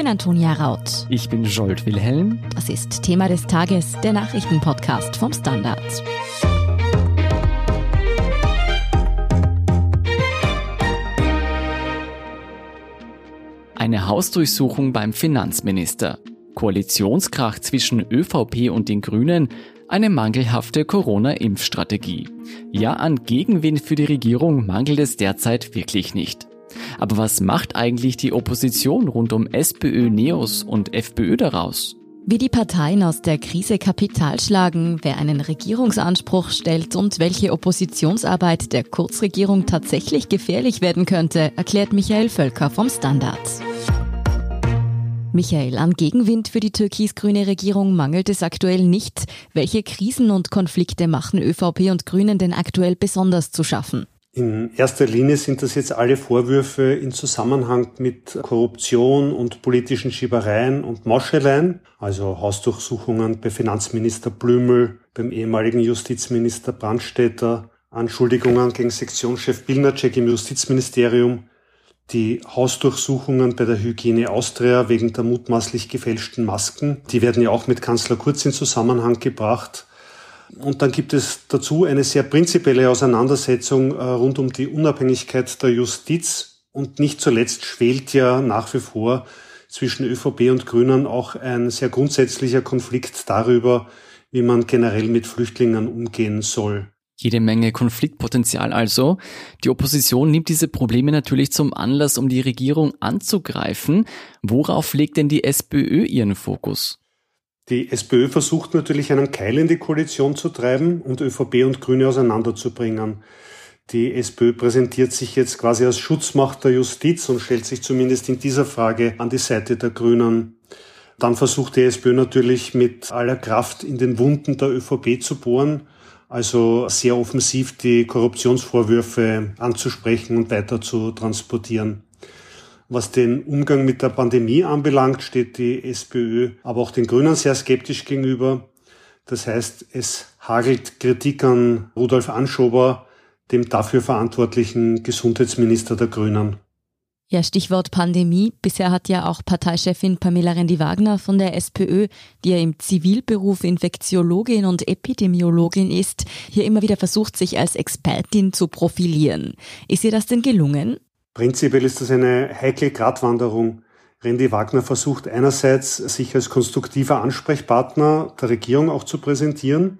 bin Antonia Raut. Ich bin Jolt Wilhelm. Das ist Thema des Tages, der Nachrichtenpodcast vom Standard. Eine Hausdurchsuchung beim Finanzminister. Koalitionskrach zwischen ÖVP und den Grünen, eine mangelhafte Corona-Impfstrategie. Ja, an Gegenwind für die Regierung mangelt es derzeit wirklich nicht. Aber was macht eigentlich die Opposition rund um SPÖ, NEOS und FPÖ daraus? Wie die Parteien aus der Krise Kapital schlagen, wer einen Regierungsanspruch stellt und welche Oppositionsarbeit der Kurzregierung tatsächlich gefährlich werden könnte, erklärt Michael Völker vom Standard. Michael, an Gegenwind für die türkis-grüne Regierung mangelt es aktuell nicht. Welche Krisen und Konflikte machen ÖVP und Grünen denn aktuell besonders zu schaffen? In erster Linie sind das jetzt alle Vorwürfe in Zusammenhang mit Korruption und politischen Schiebereien und Moscheleien, also Hausdurchsuchungen bei Finanzminister Blümel, beim ehemaligen Justizminister Brandstätter, Anschuldigungen gegen Sektionschef Bilnacek im Justizministerium, die Hausdurchsuchungen bei der Hygiene Austria wegen der mutmaßlich gefälschten Masken, die werden ja auch mit Kanzler Kurz in Zusammenhang gebracht. Und dann gibt es dazu eine sehr prinzipielle Auseinandersetzung äh, rund um die Unabhängigkeit der Justiz. Und nicht zuletzt schwelt ja nach wie vor zwischen ÖVP und Grünen auch ein sehr grundsätzlicher Konflikt darüber, wie man generell mit Flüchtlingen umgehen soll. Jede Menge Konfliktpotenzial also. Die Opposition nimmt diese Probleme natürlich zum Anlass, um die Regierung anzugreifen. Worauf legt denn die SPÖ ihren Fokus? Die SPÖ versucht natürlich einen Keil in die Koalition zu treiben und ÖVP und Grüne auseinanderzubringen. Die SPÖ präsentiert sich jetzt quasi als Schutzmacht der Justiz und stellt sich zumindest in dieser Frage an die Seite der Grünen. Dann versucht die SPÖ natürlich mit aller Kraft in den Wunden der ÖVP zu bohren, also sehr offensiv die Korruptionsvorwürfe anzusprechen und weiter zu transportieren. Was den Umgang mit der Pandemie anbelangt, steht die SPÖ aber auch den Grünen sehr skeptisch gegenüber. Das heißt, es hagelt Kritik an Rudolf Anschober, dem dafür verantwortlichen Gesundheitsminister der Grünen. Ja, Stichwort Pandemie. Bisher hat ja auch Parteichefin Pamela Rendi-Wagner von der SPÖ, die ja im Zivilberuf Infektiologin und Epidemiologin ist, hier immer wieder versucht, sich als Expertin zu profilieren. Ist ihr das denn gelungen? Prinzipiell ist das eine heikle Gratwanderung. Randy Wagner versucht einerseits, sich als konstruktiver Ansprechpartner der Regierung auch zu präsentieren.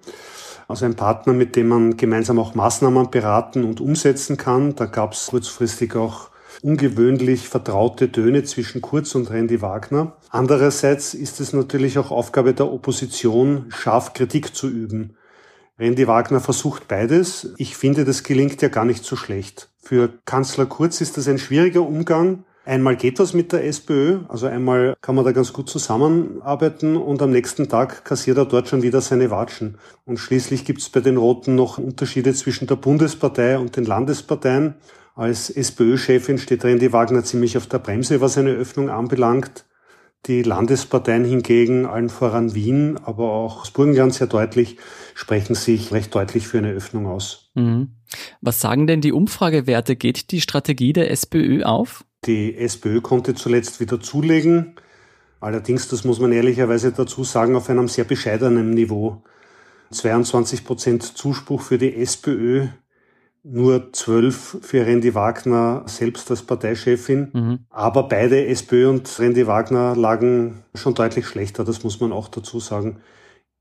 Also ein Partner, mit dem man gemeinsam auch Maßnahmen beraten und umsetzen kann. Da gab es kurzfristig auch ungewöhnlich vertraute Töne zwischen Kurz und Randy Wagner. Andererseits ist es natürlich auch Aufgabe der Opposition, scharf Kritik zu üben. Randy Wagner versucht beides. Ich finde, das gelingt ja gar nicht so schlecht. Für Kanzler Kurz ist das ein schwieriger Umgang. Einmal geht was mit der SPÖ, also einmal kann man da ganz gut zusammenarbeiten und am nächsten Tag kassiert er dort schon wieder seine Watschen. Und schließlich gibt es bei den Roten noch Unterschiede zwischen der Bundespartei und den Landesparteien. Als SPÖ-Chefin steht Randy Wagner ziemlich auf der Bremse, was eine Öffnung anbelangt. Die Landesparteien hingegen, allen voran Wien, aber auch das Burgenland sehr deutlich, sprechen sich recht deutlich für eine Öffnung aus. Mhm. Was sagen denn die Umfragewerte? Geht die Strategie der SPÖ auf? Die SPÖ konnte zuletzt wieder zulegen. Allerdings, das muss man ehrlicherweise dazu sagen, auf einem sehr bescheidenen Niveau. 22 Prozent Zuspruch für die SPÖ, nur zwölf für Randy Wagner selbst als Parteichefin. Mhm. Aber beide SPÖ und Randy Wagner lagen schon deutlich schlechter, das muss man auch dazu sagen.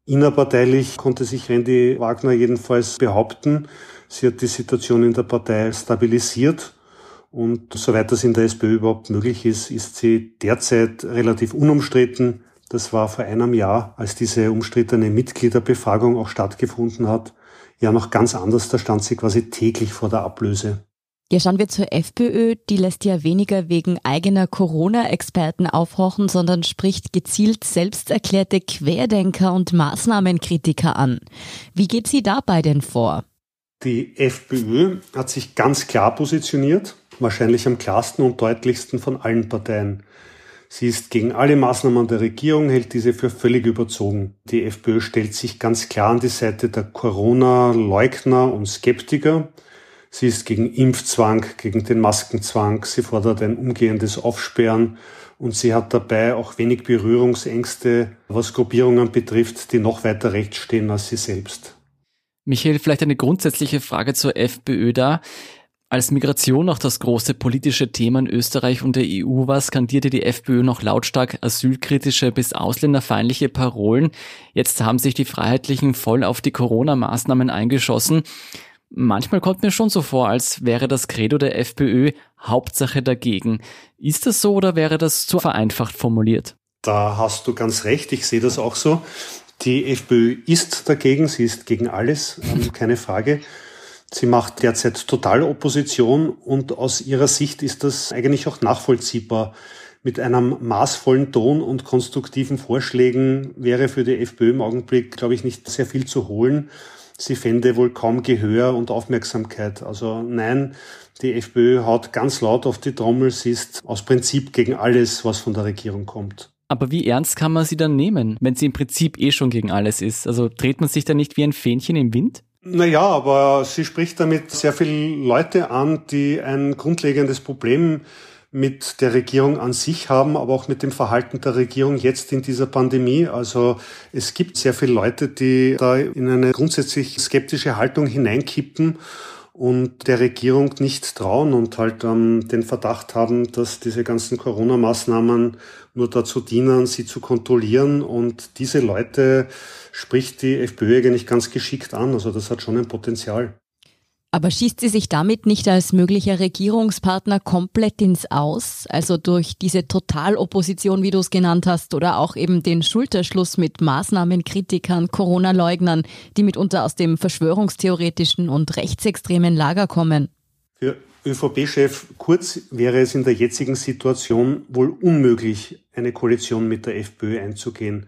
Innerparteilich konnte sich Randy Wagner jedenfalls behaupten. Sie hat die Situation in der Partei stabilisiert. Und soweit das in der SPÖ überhaupt möglich ist, ist sie derzeit relativ unumstritten. Das war vor einem Jahr, als diese umstrittene Mitgliederbefragung auch stattgefunden hat, ja noch ganz anders. Da stand sie quasi täglich vor der Ablöse. Ja, schauen wir zur FPÖ. Die lässt ja weniger wegen eigener Corona-Experten aufhorchen, sondern spricht gezielt selbsterklärte Querdenker und Maßnahmenkritiker an. Wie geht sie dabei denn vor? Die FPÖ hat sich ganz klar positioniert, wahrscheinlich am klarsten und deutlichsten von allen Parteien. Sie ist gegen alle Maßnahmen der Regierung, hält diese für völlig überzogen. Die FPÖ stellt sich ganz klar an die Seite der Corona-Leugner und Skeptiker. Sie ist gegen Impfzwang, gegen den Maskenzwang. Sie fordert ein umgehendes Aufsperren. Und sie hat dabei auch wenig Berührungsängste, was Gruppierungen betrifft, die noch weiter rechts stehen als sie selbst. Michael, vielleicht eine grundsätzliche Frage zur FPÖ da. Als Migration noch das große politische Thema in Österreich und der EU war, skandierte die FPÖ noch lautstark asylkritische bis ausländerfeindliche Parolen. Jetzt haben sich die Freiheitlichen voll auf die Corona-Maßnahmen eingeschossen. Manchmal kommt mir schon so vor, als wäre das Credo der FPÖ Hauptsache dagegen. Ist das so oder wäre das zu vereinfacht formuliert? Da hast du ganz recht, ich sehe das auch so. Die FPÖ ist dagegen, sie ist gegen alles, ähm, keine Frage. Sie macht derzeit total Opposition und aus ihrer Sicht ist das eigentlich auch nachvollziehbar. Mit einem maßvollen Ton und konstruktiven Vorschlägen wäre für die FPÖ im Augenblick, glaube ich, nicht sehr viel zu holen. Sie fände wohl kaum Gehör und Aufmerksamkeit. Also nein, die FPÖ haut ganz laut auf die Trommel. Sie ist aus Prinzip gegen alles, was von der Regierung kommt. Aber wie ernst kann man sie dann nehmen, wenn sie im Prinzip eh schon gegen alles ist? Also dreht man sich da nicht wie ein Fähnchen im Wind? Naja, aber sie spricht damit sehr viele Leute an, die ein grundlegendes Problem mit der Regierung an sich haben, aber auch mit dem Verhalten der Regierung jetzt in dieser Pandemie. Also es gibt sehr viele Leute, die da in eine grundsätzlich skeptische Haltung hineinkippen und der Regierung nicht trauen und halt ähm, den Verdacht haben, dass diese ganzen Corona-Maßnahmen nur dazu dienen, sie zu kontrollieren. Und diese Leute spricht die FPÖ eigentlich ganz geschickt an. Also das hat schon ein Potenzial. Aber schießt sie sich damit nicht als möglicher Regierungspartner komplett ins Aus? Also durch diese Totalopposition, wie du es genannt hast, oder auch eben den Schulterschluss mit Maßnahmenkritikern, Corona-Leugnern, die mitunter aus dem verschwörungstheoretischen und rechtsextremen Lager kommen? Für ÖVP-Chef Kurz wäre es in der jetzigen Situation wohl unmöglich, eine Koalition mit der FPÖ einzugehen.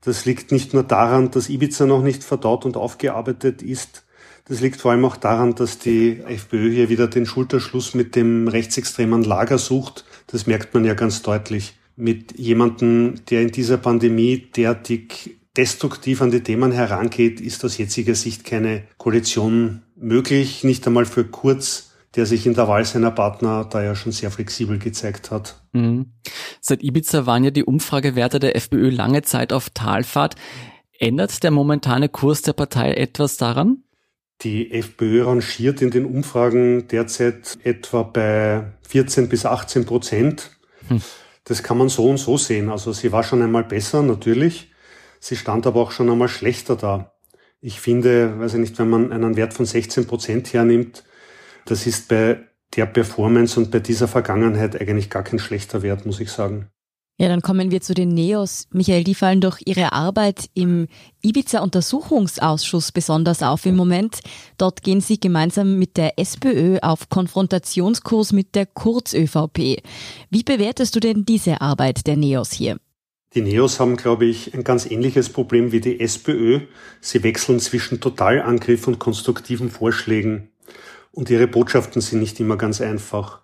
Das liegt nicht nur daran, dass Ibiza noch nicht verdaut und aufgearbeitet ist. Das liegt vor allem auch daran, dass die FPÖ hier wieder den Schulterschluss mit dem rechtsextremen Lager sucht. Das merkt man ja ganz deutlich. Mit jemandem, der in dieser Pandemie derartig destruktiv an die Themen herangeht, ist aus jetziger Sicht keine Koalition möglich. Nicht einmal für Kurz der sich in der Wahl seiner Partner da ja schon sehr flexibel gezeigt hat. Mhm. Seit Ibiza waren ja die Umfragewerte der FPÖ lange Zeit auf Talfahrt. Ändert der momentane Kurs der Partei etwas daran? Die FPÖ rangiert in den Umfragen derzeit etwa bei 14 bis 18 Prozent. Hm. Das kann man so und so sehen. Also sie war schon einmal besser, natürlich. Sie stand aber auch schon einmal schlechter da. Ich finde, weiß ich nicht, wenn man einen Wert von 16 Prozent hernimmt, das ist bei der Performance und bei dieser Vergangenheit eigentlich gar kein schlechter Wert, muss ich sagen. Ja, dann kommen wir zu den Neos. Michael, die fallen durch ihre Arbeit im Ibiza-Untersuchungsausschuss besonders auf im Moment. Dort gehen sie gemeinsam mit der SPÖ auf Konfrontationskurs mit der Kurz-ÖVP. Wie bewertest du denn diese Arbeit der Neos hier? Die Neos haben, glaube ich, ein ganz ähnliches Problem wie die SPÖ. Sie wechseln zwischen Totalangriff und konstruktiven Vorschlägen und ihre Botschaften sind nicht immer ganz einfach.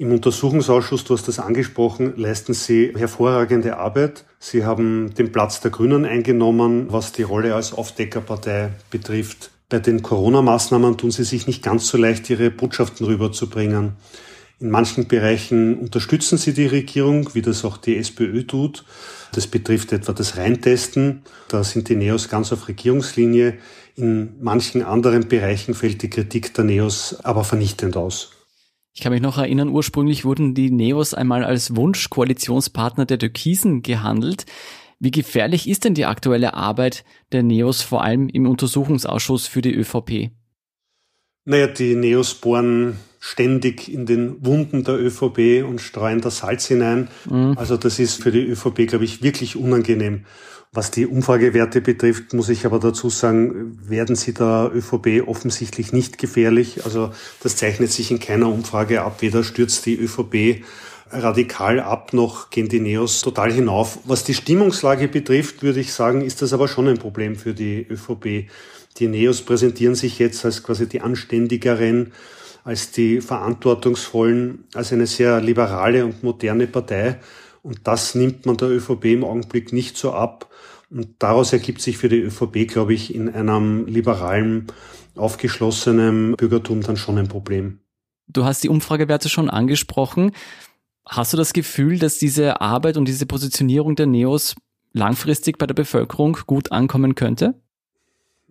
Im Untersuchungsausschuss, du hast das angesprochen, leisten sie hervorragende Arbeit. Sie haben den Platz der Grünen eingenommen, was die Rolle als Aufdeckerpartei betrifft. Bei den Corona-Maßnahmen tun sie sich nicht ganz so leicht, ihre Botschaften rüberzubringen. In manchen Bereichen unterstützen sie die Regierung, wie das auch die SPÖ tut. Das betrifft etwa das Reintesten. Da sind die Neos ganz auf Regierungslinie. In manchen anderen Bereichen fällt die Kritik der Neos aber vernichtend aus. Ich kann mich noch erinnern, ursprünglich wurden die Neos einmal als Wunsch-Koalitionspartner der Türkisen gehandelt. Wie gefährlich ist denn die aktuelle Arbeit der Neos vor allem im Untersuchungsausschuss für die ÖVP? Naja, die Neos bohren ständig in den Wunden der ÖVP und streuen das Salz hinein. Mhm. Also das ist für die ÖVP, glaube ich, wirklich unangenehm. Was die Umfragewerte betrifft, muss ich aber dazu sagen, werden sie der ÖVP offensichtlich nicht gefährlich. Also das zeichnet sich in keiner Umfrage ab. Weder stürzt die ÖVP radikal ab, noch gehen die Neos total hinauf. Was die Stimmungslage betrifft, würde ich sagen, ist das aber schon ein Problem für die ÖVP. Die Neos präsentieren sich jetzt als quasi die anständigeren, als die verantwortungsvollen, als eine sehr liberale und moderne Partei. Und das nimmt man der ÖVP im Augenblick nicht so ab. Und daraus ergibt sich für die ÖVP, glaube ich, in einem liberalen, aufgeschlossenen Bürgertum dann schon ein Problem. Du hast die Umfragewerte schon angesprochen. Hast du das Gefühl, dass diese Arbeit und diese Positionierung der Neos langfristig bei der Bevölkerung gut ankommen könnte?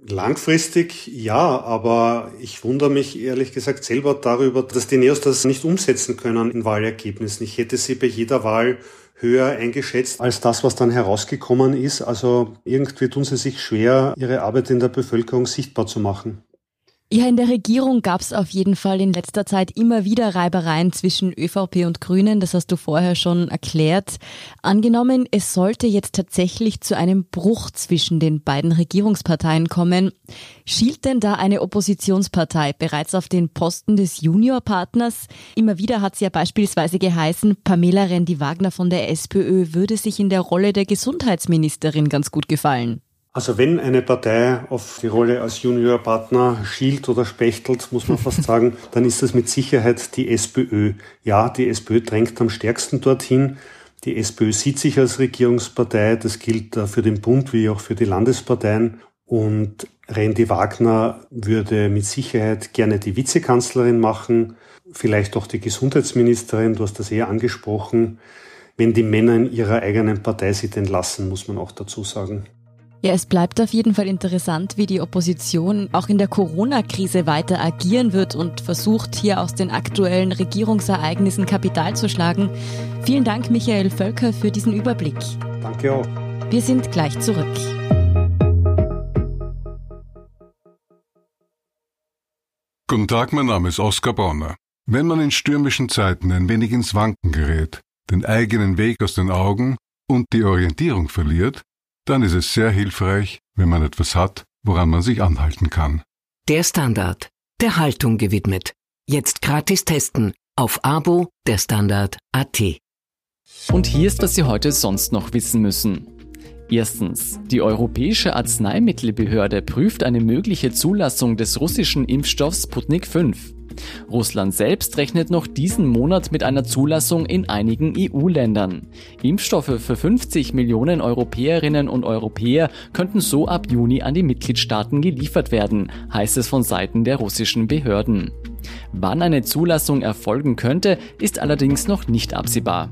Langfristig ja, aber ich wundere mich ehrlich gesagt selber darüber, dass die Neos das nicht umsetzen können in Wahlergebnissen. Ich hätte sie bei jeder Wahl höher eingeschätzt als das, was dann herausgekommen ist. Also irgendwie tun sie sich schwer, ihre Arbeit in der Bevölkerung sichtbar zu machen. Ja, in der Regierung gab es auf jeden Fall in letzter Zeit immer wieder Reibereien zwischen ÖVP und Grünen, das hast du vorher schon erklärt. Angenommen, es sollte jetzt tatsächlich zu einem Bruch zwischen den beiden Regierungsparteien kommen, schielt denn da eine Oppositionspartei bereits auf den Posten des Juniorpartners? Immer wieder hat es ja beispielsweise geheißen, Pamela Rendi-Wagner von der SPÖ würde sich in der Rolle der Gesundheitsministerin ganz gut gefallen. Also wenn eine Partei auf die Rolle als Juniorpartner schielt oder spechtelt, muss man fast sagen, dann ist das mit Sicherheit die SPÖ. Ja, die SPÖ drängt am stärksten dorthin. Die SPÖ sieht sich als Regierungspartei. Das gilt für den Bund wie auch für die Landesparteien. Und Randy Wagner würde mit Sicherheit gerne die Vizekanzlerin machen, vielleicht auch die Gesundheitsministerin. Du hast das eher angesprochen. Wenn die Männer in ihrer eigenen Partei sie denn lassen, muss man auch dazu sagen. Ja, es bleibt auf jeden Fall interessant, wie die Opposition auch in der Corona-Krise weiter agieren wird und versucht, hier aus den aktuellen Regierungsereignissen Kapital zu schlagen. Vielen Dank, Michael Völker, für diesen Überblick. Danke auch. Wir sind gleich zurück. Guten Tag, mein Name ist Oskar Bonner. Wenn man in stürmischen Zeiten ein wenig ins Wanken gerät, den eigenen Weg aus den Augen und die Orientierung verliert, dann ist es sehr hilfreich, wenn man etwas hat, woran man sich anhalten kann. Der Standard, der Haltung gewidmet. Jetzt gratis testen auf Abo der Standard.at. Und hier ist, was Sie heute sonst noch wissen müssen. Erstens. Die Europäische Arzneimittelbehörde prüft eine mögliche Zulassung des russischen Impfstoffs Sputnik 5. Russland selbst rechnet noch diesen Monat mit einer Zulassung in einigen EU-Ländern. Impfstoffe für 50 Millionen Europäerinnen und Europäer könnten so ab Juni an die Mitgliedstaaten geliefert werden, heißt es von Seiten der russischen Behörden. Wann eine Zulassung erfolgen könnte, ist allerdings noch nicht absehbar.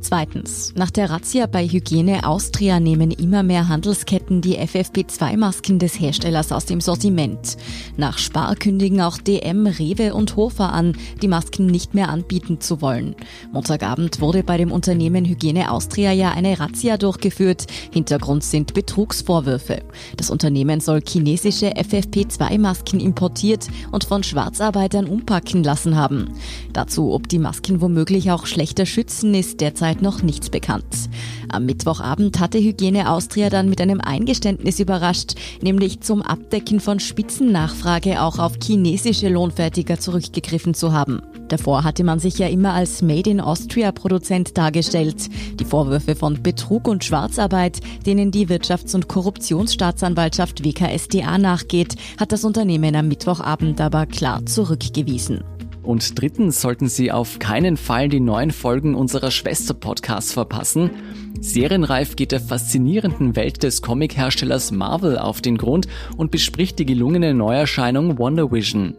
Zweitens. Nach der Razzia bei Hygiene Austria nehmen immer mehr Handelsketten die FFP2-Masken des Herstellers aus dem Sortiment. Nach Spar kündigen auch DM, Rewe und Hofer an, die Masken nicht mehr anbieten zu wollen. Montagabend wurde bei dem Unternehmen Hygiene Austria ja eine Razzia durchgeführt. Hintergrund sind Betrugsvorwürfe. Das Unternehmen soll chinesische FFP2-Masken importiert und von Schwarzarbeitern umpacken lassen haben. Dazu, ob die Masken womöglich auch schlechter schützen, ist derzeit derzeit noch nichts bekannt. Am Mittwochabend hatte Hygiene Austria dann mit einem Eingeständnis überrascht, nämlich zum Abdecken von Spitzennachfrage auch auf chinesische Lohnfertiger zurückgegriffen zu haben. Davor hatte man sich ja immer als Made in Austria Produzent dargestellt. Die Vorwürfe von Betrug und Schwarzarbeit, denen die Wirtschafts- und Korruptionsstaatsanwaltschaft WKSDA nachgeht, hat das Unternehmen am Mittwochabend aber klar zurückgewiesen. Und drittens sollten Sie auf keinen Fall die neuen Folgen unserer Schwester-Podcasts verpassen. Serienreif geht der faszinierenden Welt des Comic-Herstellers Marvel auf den Grund und bespricht die gelungene Neuerscheinung Wonder Vision.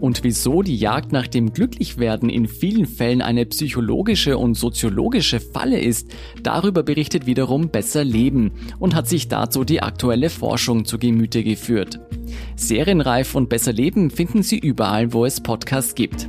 Und wieso die Jagd nach dem Glücklichwerden in vielen Fällen eine psychologische und soziologische Falle ist, darüber berichtet wiederum Besser Leben und hat sich dazu die aktuelle Forschung zu Gemüte geführt. Serienreif und Besser Leben finden Sie überall, wo es Podcasts gibt.